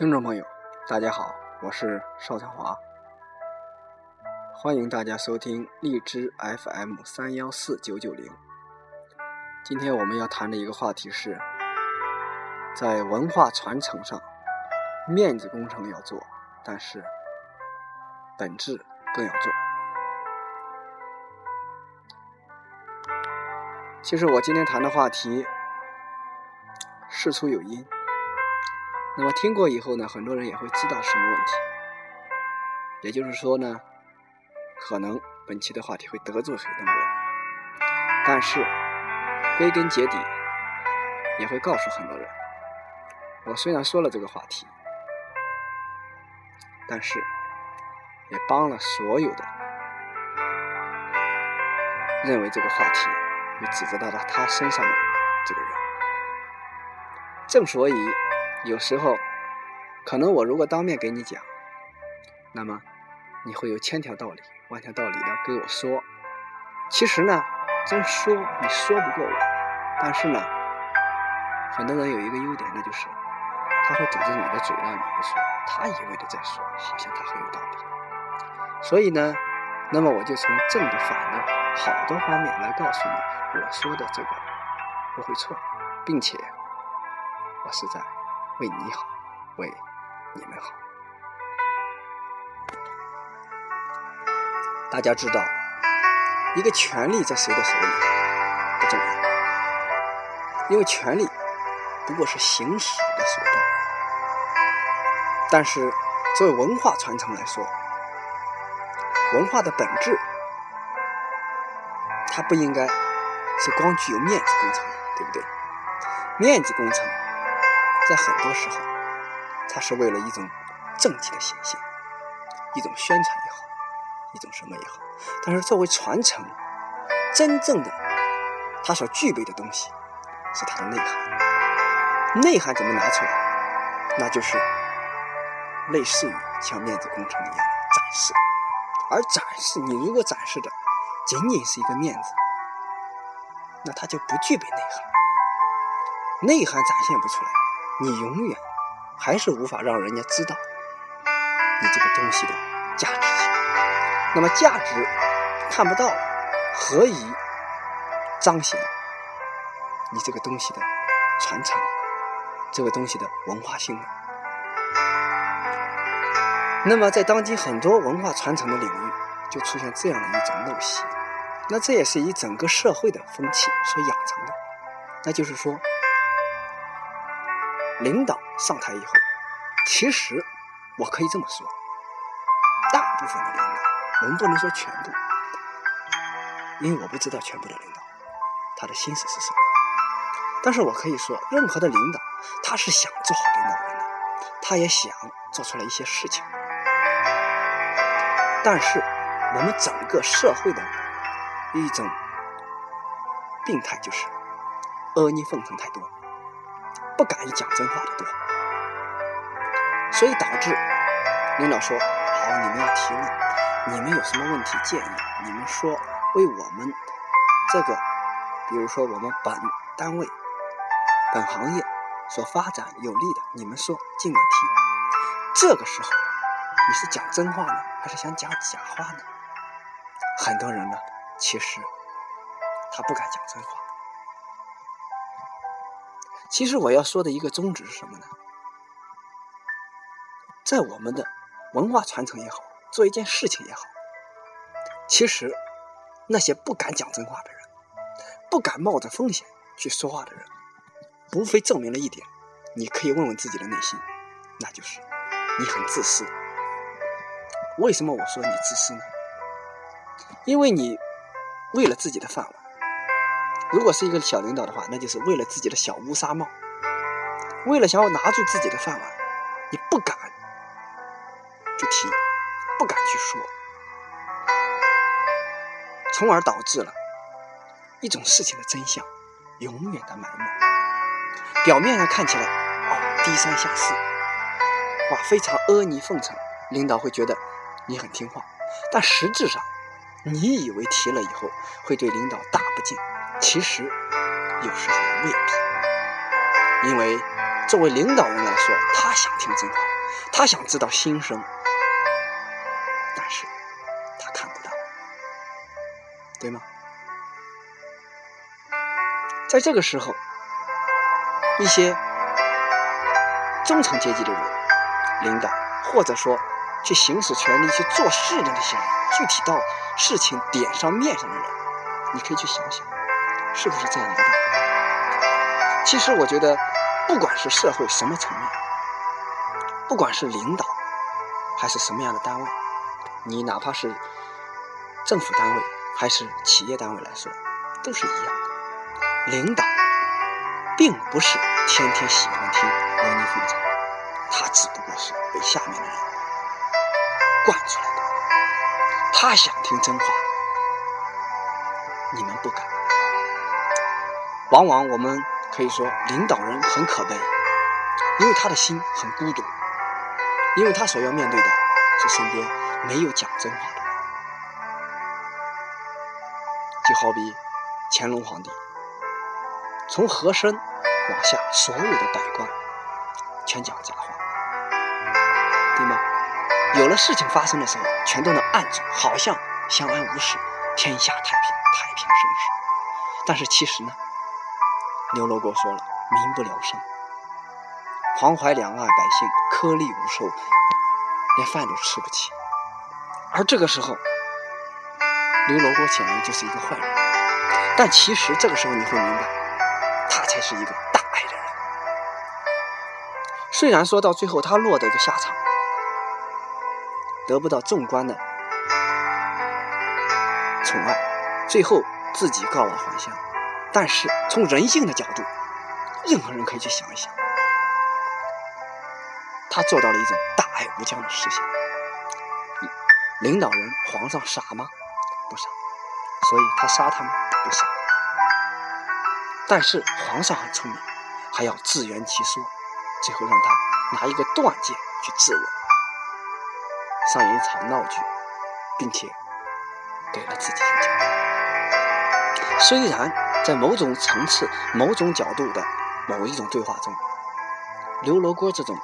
听众朋友，大家好，我是邵长华，欢迎大家收听荔枝 FM 三幺四九九零。今天我们要谈的一个话题是，在文化传承上，面子工程要做，但是本质更要做。其实我今天谈的话题，事出有因。那么听过以后呢，很多人也会知道什么问题。也就是说呢，可能本期的话题会得罪很多人，但是归根结底也会告诉很多人，我虽然说了这个话题，但是也帮了所有的认为这个话题会指责到了他身上的这个人。正所以。有时候，可能我如果当面给你讲，那么你会有千条道理、万条道理的跟我说。其实呢，真说你说不过我，但是呢，很多人有一个优点，那就是他会堵着你的嘴让你不说，他一味的在说，好像他很有道理。所以呢，那么我就从正的、反的、好多方面来告诉你，我说的这个不会错，并且我是在。为你好，为你们好。大家知道，一个权力在谁的手里不重要，因为权力不过是行使的手段。但是，作为文化传承来说，文化的本质，它不应该是光具有面子工程，对不对？面子工程。在很多时候，它是为了一种政绩的显现，一种宣传也好，一种什么也好。但是作为传承，真正的它所具备的东西是它的内涵。内涵怎么拿出来？那就是类似于像面子工程一样的展示。而展示，你如果展示的仅仅是一个面子，那它就不具备内涵。内涵展现不出来。你永远还是无法让人家知道你这个东西的价值性。那么价值看不到，何以彰显你这个东西的传承，这个东西的文化性呢？那么在当今很多文化传承的领域，就出现这样的一种陋习。那这也是以整个社会的风气所养成的，那就是说。领导上台以后，其实我可以这么说，大部分的领导，我们不能说全部，因为我不知道全部的领导他的心思是什么。但是我可以说，任何的领导，他是想做好领导人的，他也想做出来一些事情。但是我们整个社会的一种病态就是阿谀奉承太多。不敢讲真话的多，所以导致领导说：“好，你们要提问，你们有什么问题建议？你们说为我们这个，比如说我们本单位、本行业所发展有利的，你们说尽管提。这个时候，你是讲真话呢，还是想讲假话呢？很多人呢，其实他不敢讲真话。”其实我要说的一个宗旨是什么呢？在我们的文化传承也好，做一件事情也好，其实那些不敢讲真话的人，不敢冒着风险去说话的人，无非证明了一点：你可以问问自己的内心，那就是你很自私。为什么我说你自私呢？因为你为了自己的饭碗。如果是一个小领导的话，那就是为了自己的小乌纱帽，为了想要拿住自己的饭碗，你不敢去提，不敢去说，从而导致了一种事情的真相永远的埋没。表面上看起来，哦，低三下四，哇，非常阿谀奉承，领导会觉得你很听话，但实质上，你以为提了以后会对领导大不敬。其实，有时候未必，因为作为领导人来说，他想听真话，他想知道心声，但是他看不到，对吗？在这个时候，一些中层阶级的人、领导，或者说去行使权力、去做事的那些人，具体到事情点上面上的人，你可以去想想，是不是这样一个道理？其实我觉得，不管是社会什么层面，不管是领导还是什么样的单位，你哪怕是政府单位还是企业单位来说，都是一样的。领导并不是天天喜欢听阿谀奉承，他只不过是被下面的人惯出来的。他想听真话，你们不敢。往往我们可以说，领导人很可悲，因为他的心很孤独。因为他所要面对的是身边没有讲真话的人，就好比乾隆皇帝，从和珅往下所有的百官全讲假话，对吗？有了事情发生的时候，全都能按住，好像相安无事，天下太平，太平盛世。但是其实呢，刘罗锅说了，民不聊生。黄淮两岸百姓颗粒无收，连饭都吃不起。而这个时候，刘罗锅显然就是一个坏人。但其实这个时候你会明白，他才是一个大爱的人。虽然说到最后他落得个下场，得不到众官的宠爱，最后自己告老还乡。但是从人性的角度，任何人可以去想一想。他做到了一种大爱无疆的实现。领导人、皇上傻吗？不傻。所以他杀他吗？不傻。但是皇上很聪明，还要自圆其说，最后让他拿一个断剑去质问，上演一场闹剧，并且给了自己一个交代。虽然在某种层次、某种角度的某一种对话中，刘罗锅这种。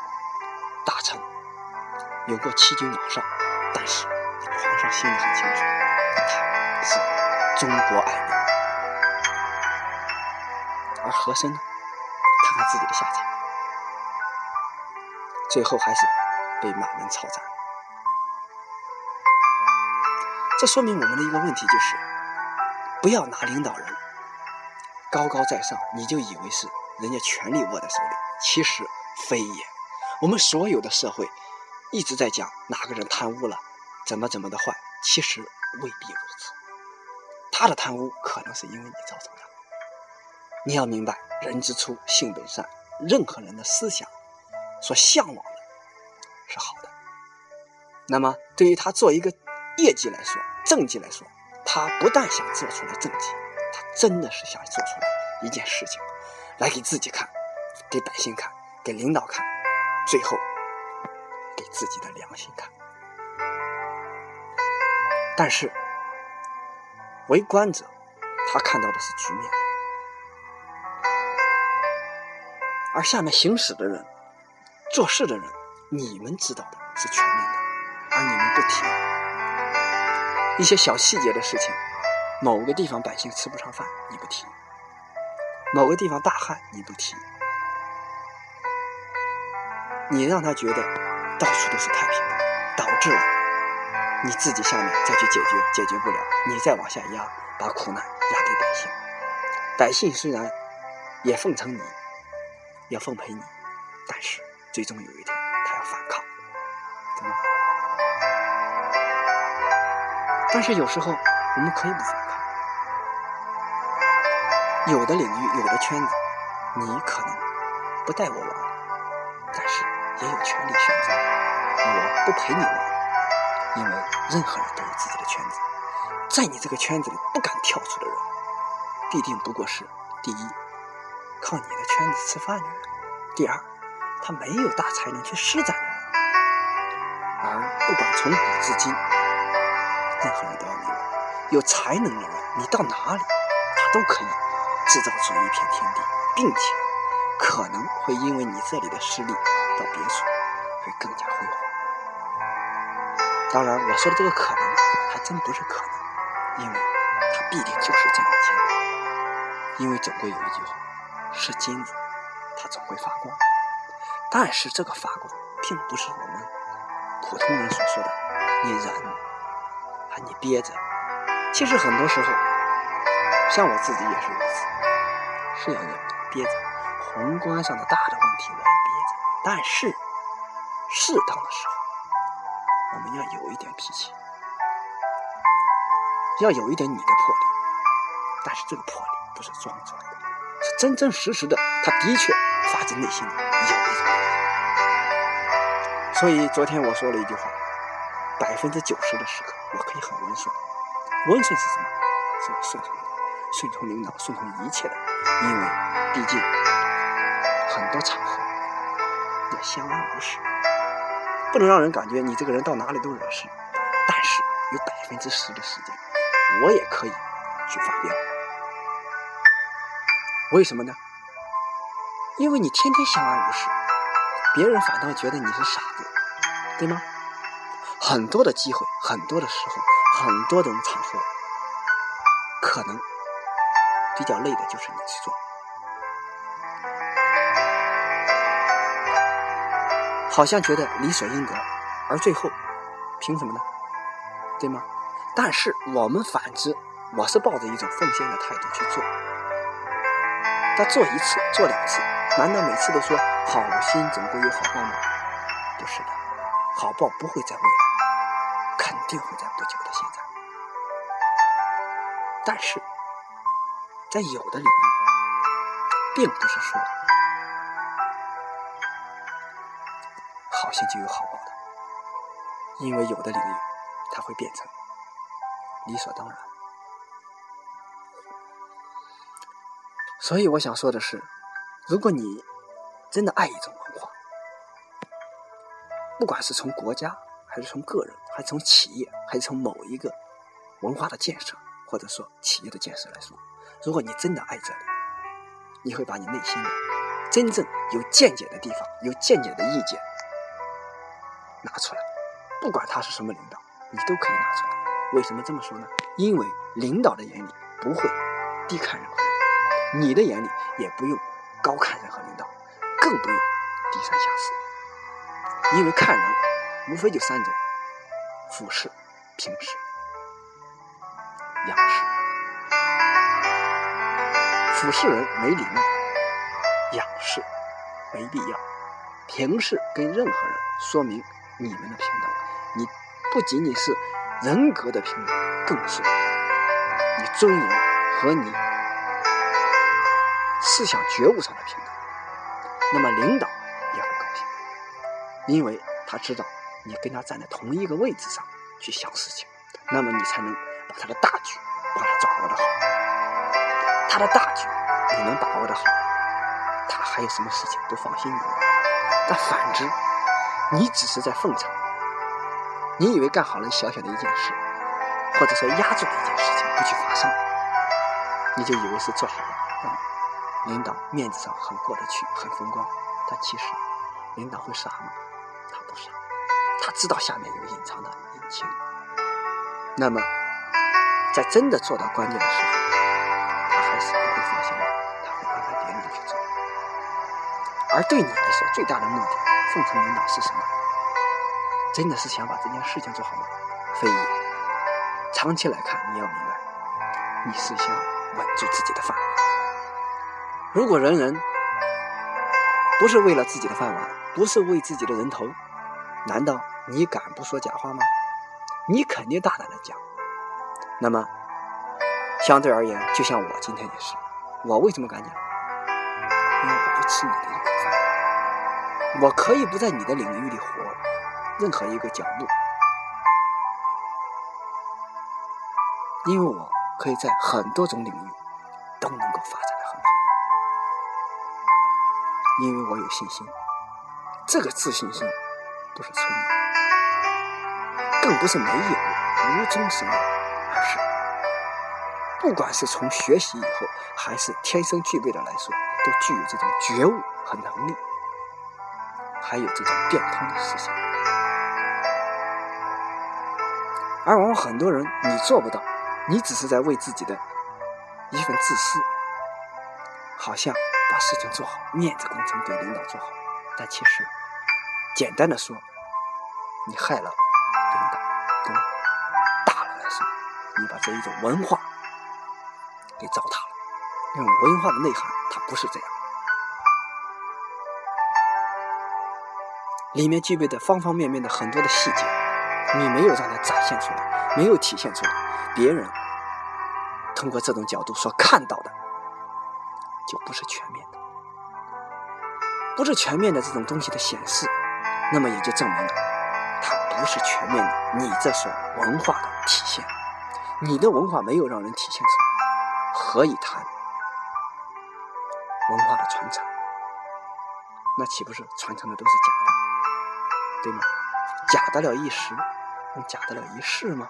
大臣有过欺君罔上，但是皇上心里很清楚，他是中国爱民。而和珅呢，看看自己的下场，最后还是被满门抄斩。这说明我们的一个问题就是：不要拿领导人高高在上，你就以为是人家权力握在手里，其实非也。我们所有的社会一直在讲哪个人贪污了，怎么怎么的坏，其实未必如此。他的贪污可能是因为你造成的。你要明白，人之初性本善，任何人的思想所向往的是好的。那么，对于他做一个业绩来说，政绩来说，他不但想做出来政绩，真的是想做出来一件事情，来给自己看，给百姓看，给领导看。最后，给自己的良心看。但是，为官者，他看到的是局面，而下面行使的人、做事的人，你们知道的是全面的，而你们不提一些小细节的事情。某个地方百姓吃不上饭，你不提；某个地方大旱，你不提。你让他觉得到处都是太平的，导致了你自己下面再去解决，解决不了，你再往下压，把苦难压给百姓。百姓虽然也奉承你，要奉陪你，但是最终有一天他要反抗，对吗？但是有时候我们可以不反，有的领域，有的圈子，你可能不带我玩，但是。也有权利选择，我不陪你玩，因为任何人都有自己的圈子，在你这个圈子里不敢跳出的人，必定不过是第一，靠你的圈子吃饭的人；第二，他没有大才能去施展的人。而不管从古至今，任何人都要明白，有才能的人，你到哪里，他都可以制造出一片天地，并且可能会因为你这里的实力。到别处，会更加辉煌。当然，我说的这个可能还真不是可能，因为它必定就是这样的结果。因为总归有一句话：是金子，它总会发光。但是这个发光，并不是我们普通人所说的你忍啊，你憋着。其实很多时候，像我自己也是如此，是要忍憋着。宏观上的大的问题我要憋着，但是适当的时候，我们要有一点脾气，要有一点你的魄力。但是这个魄力不是装出来的，是真真实实的，他的确发自内心的有一种。所以昨天我说了一句话：百分之九十的时刻，我可以很温顺。温顺是什么？是顺从顺从领导，顺从一切的，因为毕竟很多场合要相安无事，不能让人感觉你这个人到哪里都惹事。但是有百分之十的时间，我也可以去发飙。为什么呢？因为你天天相安无事，别人反倒觉得你是傻子，对吗？很多的机会，很多的时候。很多种场合，可能比较累的就是你去做，好像觉得理所应得，而最后凭什么呢？对吗？但是我们反之，我是抱着一种奉献的态度去做。他做一次，做两次，难道每次都说好心总归有好报吗？不是的，好报不会在未来。肯定会在不久的现在，但是在有的领域，并不是说好心就有好报的，因为有的领域它会变成理所当然。所以我想说的是，如果你真的爱一种文化，不管是从国家，还是从个人，还是从企业，还是从某一个文化的建设，或者说企业的建设来说，如果你真的爱这里，你会把你内心的真正有见解的地方、有见解的意见拿出来，不管他是什么领导，你都可以拿出来。为什么这么说呢？因为领导的眼里不会低看任何人，你的眼里也不用高看任何领导，更不用低三下四，因为看人。无非就三种：俯视、平视、仰视。俯视人没礼貌，仰视没必要，平视跟任何人说明你们的平等。你不仅仅是人格的平等，更是你尊严和你思想觉悟上的平等。那么领导也会高兴，因为他知道。你跟他站在同一个位置上去想事情，那么你才能把他的大局把他掌握的好。他的大局你能把握的好，他还有什么事情不放心你？但反之，你只是在奉承，你以为干好了小小的一件事，或者说压住了一件事情不去发生，你就以为是做好了，让领导面子上很过得去，很风光。但其实，领导会傻吗？他不傻。他知道下面有隐藏的隐情，那么在真的做到关键的时候，而对你来说，最大的目的，奉承领导是什么？真的是想把这件事情做好吗？非也。长期来看，你要明白，你是想稳住自己的饭碗。如果人人不是为了自己的饭碗，不是为自己的人头。难道你敢不说假话吗？你肯定大胆的讲。那么，相对而言，就像我今天也是，我为什么敢讲？因为我不吃你的一口饭。我可以不在你的领域里活任何一个角落，因为我可以在很多种领域都能够发展的很好，因为我有信心。这个自信心。不是吹牛，更不是没有无中生有，而是不管是从学习以后，还是天生具备的来说，都具有这种觉悟和能力。还有这种变通的思想。而往往很多人你做不到，你只是在为自己的一份自私，好像把事情做好，面子工程给领导做好，但其实简单的说，你害了领导，对吗？大了来说，你把这一种文化给糟蹋了，因为文化的内涵它不是这样，里面具备的方方面面的很多的细节。你没有让它展现出来，没有体现出来，别人通过这种角度所看到的，就不是全面的，不是全面的这种东西的显示，那么也就证明了它不是全面的你这所文化的体现，你的文化没有让人体现出来，何以谈文化的传承？那岂不是传承的都是假的，对吗？假得了一时。能假得了一世吗？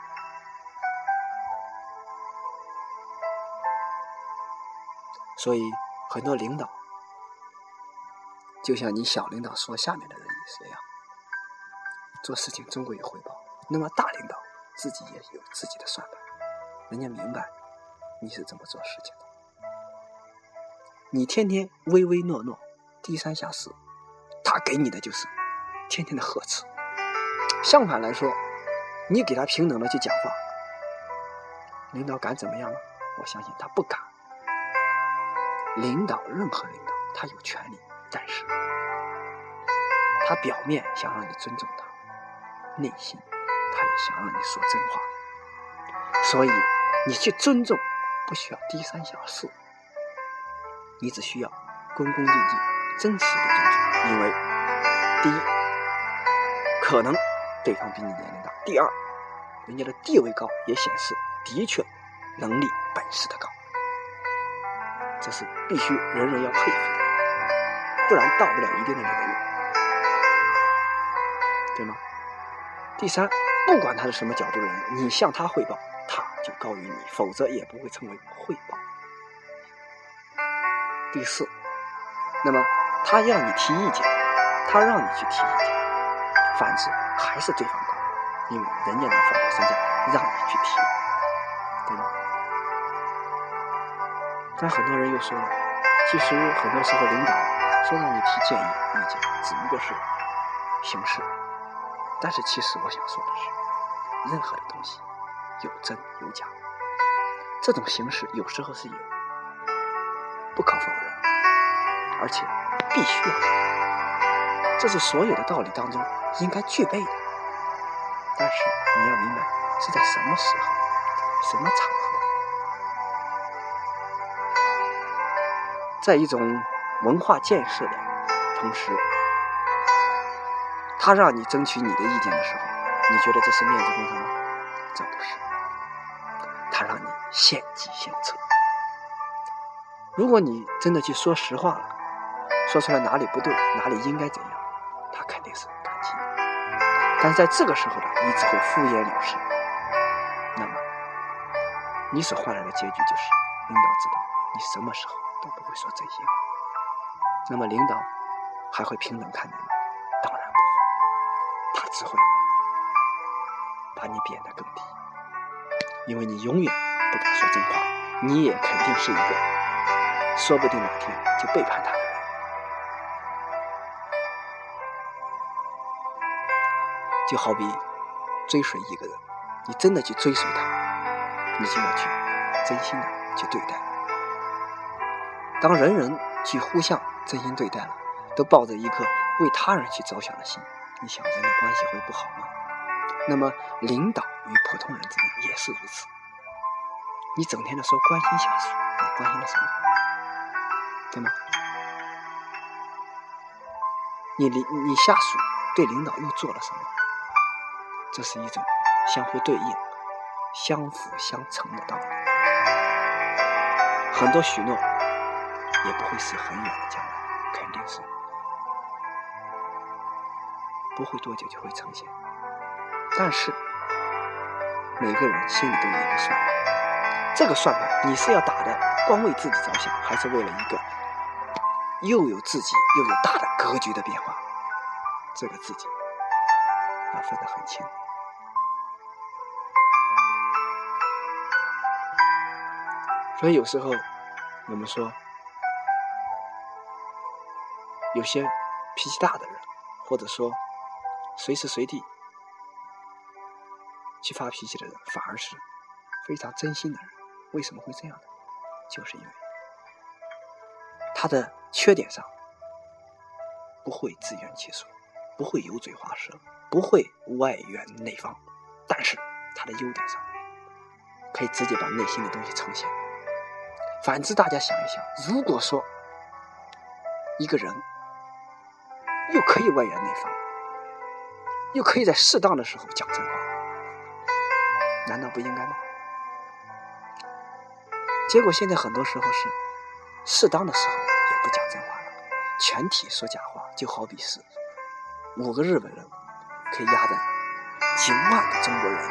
所以很多领导，就像你小领导说下面的人是这样，做事情终归有回报。那么大领导自己也有自己的算盘，人家明白你是怎么做事情的。你天天唯唯诺诺、低三下四，他给你的就是天天的呵斥。相反来说。你给他平等的去讲话，领导敢怎么样吗？我相信他不敢。领导任何领导，他有权利，但是他表面想让你尊重他，内心他也想让你说真话。所以你去尊重，不需要低三下四，你只需要恭恭敬敬、真实的尊重。因为第一，可能。对方比你年龄大。第二，人家的地位高，也显示的确能力本事的高，这是必须人人要佩服的，不然到不了一定的领域，对吗？第三，不管他是什么角度的人，你向他汇报，他就高于你，否则也不会成为汇报。第四，那么他要你提意见，他让你去提意见。反之，还是对方高，因为人家能放下身价让你去提，对吗？但很多人又说了，其实很多时候领导说让你提建议、意见，只不过是形式。但是其实我想说的是，任何的东西有真有假，这种形式有时候是有，不可否认，而且必须要。这是所有的道理当中应该具备的，但是你要明白是在什么时候、什么场合，在一种文化建设的同时，他让你争取你的意见的时候，你觉得这是面子工程吗？这不是，他让你献计献策。如果你真的去说实话了，说出来哪里不对，哪里应该怎样？他肯定是，但是在这个时候呢，你只会敷衍了事。那么，你所换来的结局就是，领导知道你什么时候都不会说真心话。那么，领导还会平等看你吗？当然不会，他只会把你贬得更低，因为你永远不敢说真话，你也肯定是一个，说不定哪天就背叛他就好比追随一个人，你真的去追随他，你就要去真心的去对待。当人人去互相真心对待了，都抱着一颗为他人去着想的心，你想人的关系会不好吗？那么领导与普通人之间也是如此。你整天的说关心下属，你关心了什么？对吗？你领你下属对领导又做了什么？这是一种相互对应、相辅相成的道理。很多许诺也不会是很远的将来，肯定是不会多久就会呈现。但是每个人心里都有一个算盘，这个算盘你是要打的光为自己着想，还是为了一个又有自己又有大的格局的变化？这个自己要分得很清。所以有时候我们说，有些脾气大的人，或者说随时随地去发脾气的人，反而是非常真心的人。为什么会这样呢？就是因为他的缺点上不会自圆其说，不会油嘴滑舌，不会外圆内方，但是他的优点上可以直接把内心的东西呈现。反之，大家想一想，如果说一个人又可以外圆内方，又可以在适当的时候讲真话，难道不应该吗？结果现在很多时候是适当的时候也不讲真话了，全体说假话，就好比是五个日本人可以压着几万个中国人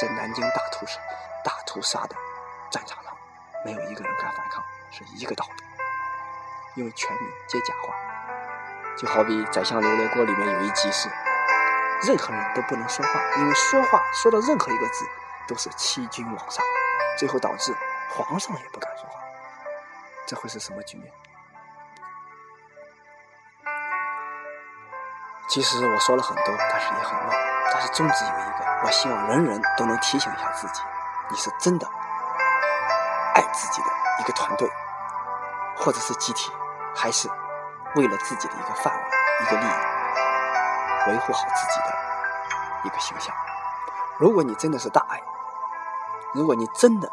在南京大屠杀大屠杀的。战场上没有一个人敢反抗，是一个道理。因为全民皆假话，就好比《宰相刘罗锅》里面有一集是，任何人都不能说话，因为说话说的任何一个字都是欺君罔上，最后导致皇上也不敢说话。这会是什么局面？其实我说了很多，但是也很乱。但是宗旨有一个，我希望人人都能提醒一下自己，你是真的。爱自己的一个团队，或者是集体，还是为了自己的一个饭碗、一个利益，维护好自己的一个形象。如果你真的是大爱，如果你真的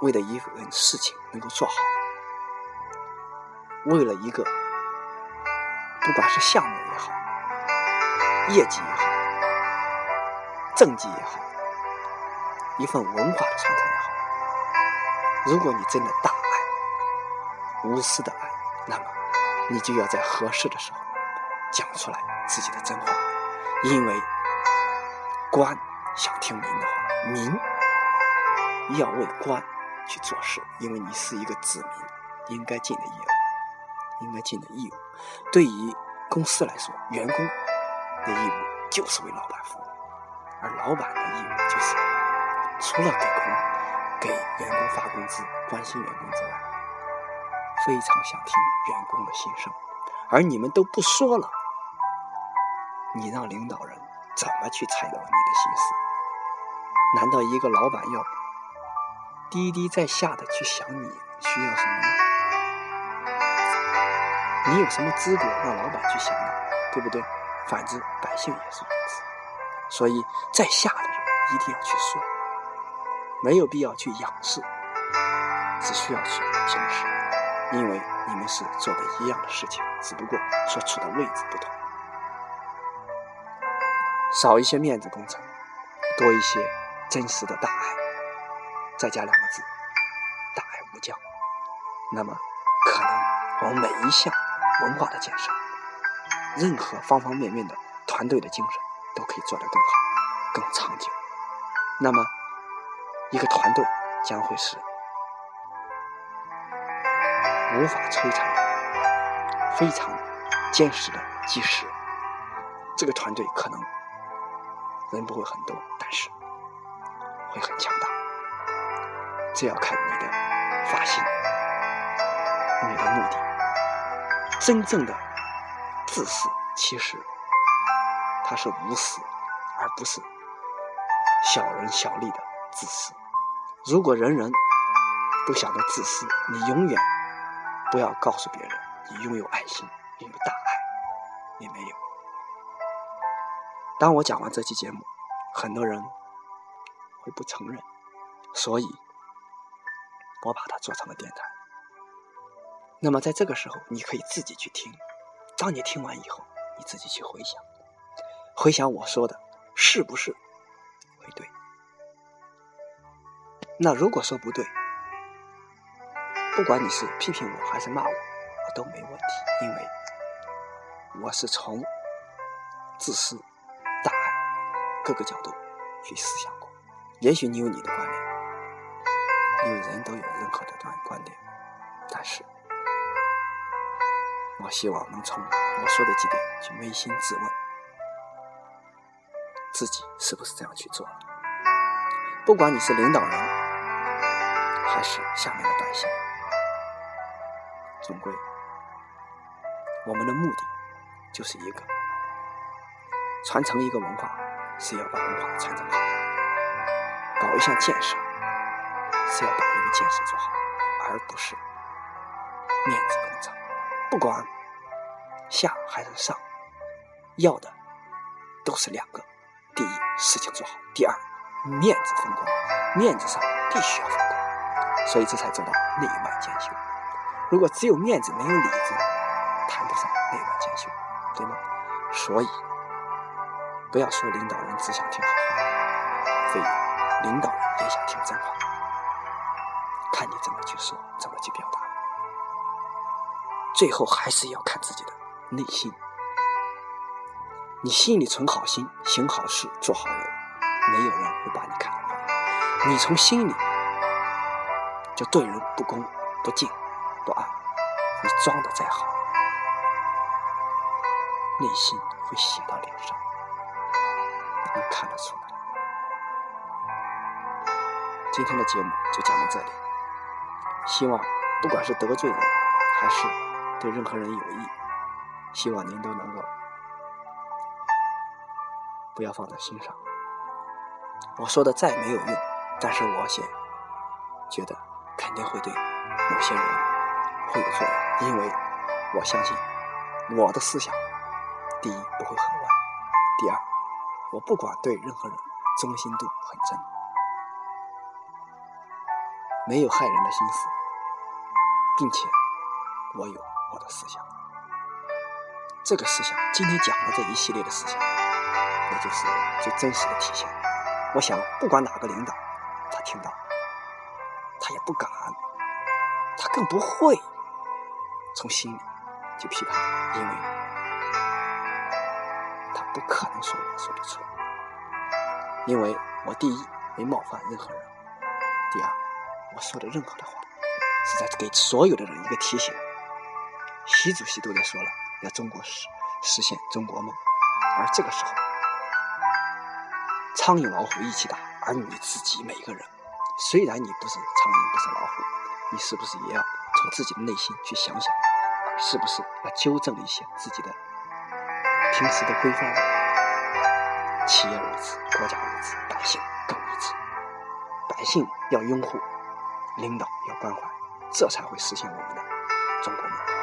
为了一份事情能够做好，为了一个不管是项目也好、业绩也好、政绩也好、一份文化的传承。如果你真的大爱、无私的爱，那么你就要在合适的时候讲出来自己的真话，因为官想听民的话，民要为官去做事，因为你是一个子民，应该尽的义务，应该尽的义务。对于公司来说，员工的义务就是为老板服务，而老板的义务就是除了给工。给员工发工资、关心员工之外，非常想听员工的心声，而你们都不说了，你让领导人怎么去猜到你的心思？难道一个老板要低低在下的去想你需要什么吗？你有什么资格让老板去想呢？对不对？反之，百姓也是如此。所以，在下的人一定要去说。没有必要去仰视，只需要去平视，因为你们是做的一样的事情，只不过所处的位置不同。少一些面子工程，多一些真实的大爱，再加两个字：大爱无疆。那么，可能我们每一项文化的建设，任何方方面面的团队的精神，都可以做得更好、更长久。那么。一个团队将会是无法摧残的、非常坚实的基石。这个团队可能人不会很多，但是会很强大。这要看你的发心、你的目的。真正的自私，其实它是无私，而不是小人小利的自私。如果人人都想着自私，你永远不要告诉别人你拥有爱心、拥有大爱，你没有。当我讲完这期节目，很多人会不承认，所以我把它做成了电台。那么在这个时候，你可以自己去听。当你听完以后，你自己去回想，回想我说的是不是那如果说不对，不管你是批评我还是骂我，我都没问题，因为我是从自私、大爱各个角度去思想过。也许你有你的观点，因为人都有任何的观观点，但是我希望能从我说的几点去扪心自问，自己是不是这样去做了？不管你是领导人，还是下面的百姓，总归我们的目的就是一个：传承一个文化，是要把文化传承好；搞一项建设，是要把一个建设做好，而不是面子工程。不管下还是上，要的都是两个：第一，事情做好；第二，面子风光。面子上必须要风光，所以这才做到内外兼修。如果只有面子没有里子，谈不上内外兼修，对吗？所以不要说领导人只想听好话，非领导人也想听真话，看你怎么去说，怎么去表达。最后还是要看自己的内心。你心里存好心，行好事，做好人，没有人会把你看得坏。你从心里就对人不恭、不敬、不爱，你装的再好，内心会写到脸上，能看得出来。今天的节目就讲到这里，希望不管是得罪人，还是对任何人有益，希望您都能够不要放在心上。我说的再没有用，但是我先觉得肯定会对某些人会有作用，因为我相信我的思想，第一不会很歪，第二我不管对任何人忠心度很真，没有害人的心思，并且我有。我的思想，这个思想，今天讲的这一系列的思想，也就是最真实的体现。我想，不管哪个领导，他听到，他也不敢，他更不会从心里就批判，因为他不可能说我说的错，因为我第一没冒犯任何人，第二我说的任何的话是在给所有的人一个提醒。习主席都在说了，要中国实实现中国梦，而这个时候，苍蝇老虎一起打，而你自己每个人，虽然你不是苍蝇，不是老虎，你是不是也要从自己的内心去想想，是不是要纠正一些自己的平时的规范呢？企业如此，国家如此，百姓更如此。百姓要拥护，领导要关怀，这才会实现我们的中国梦。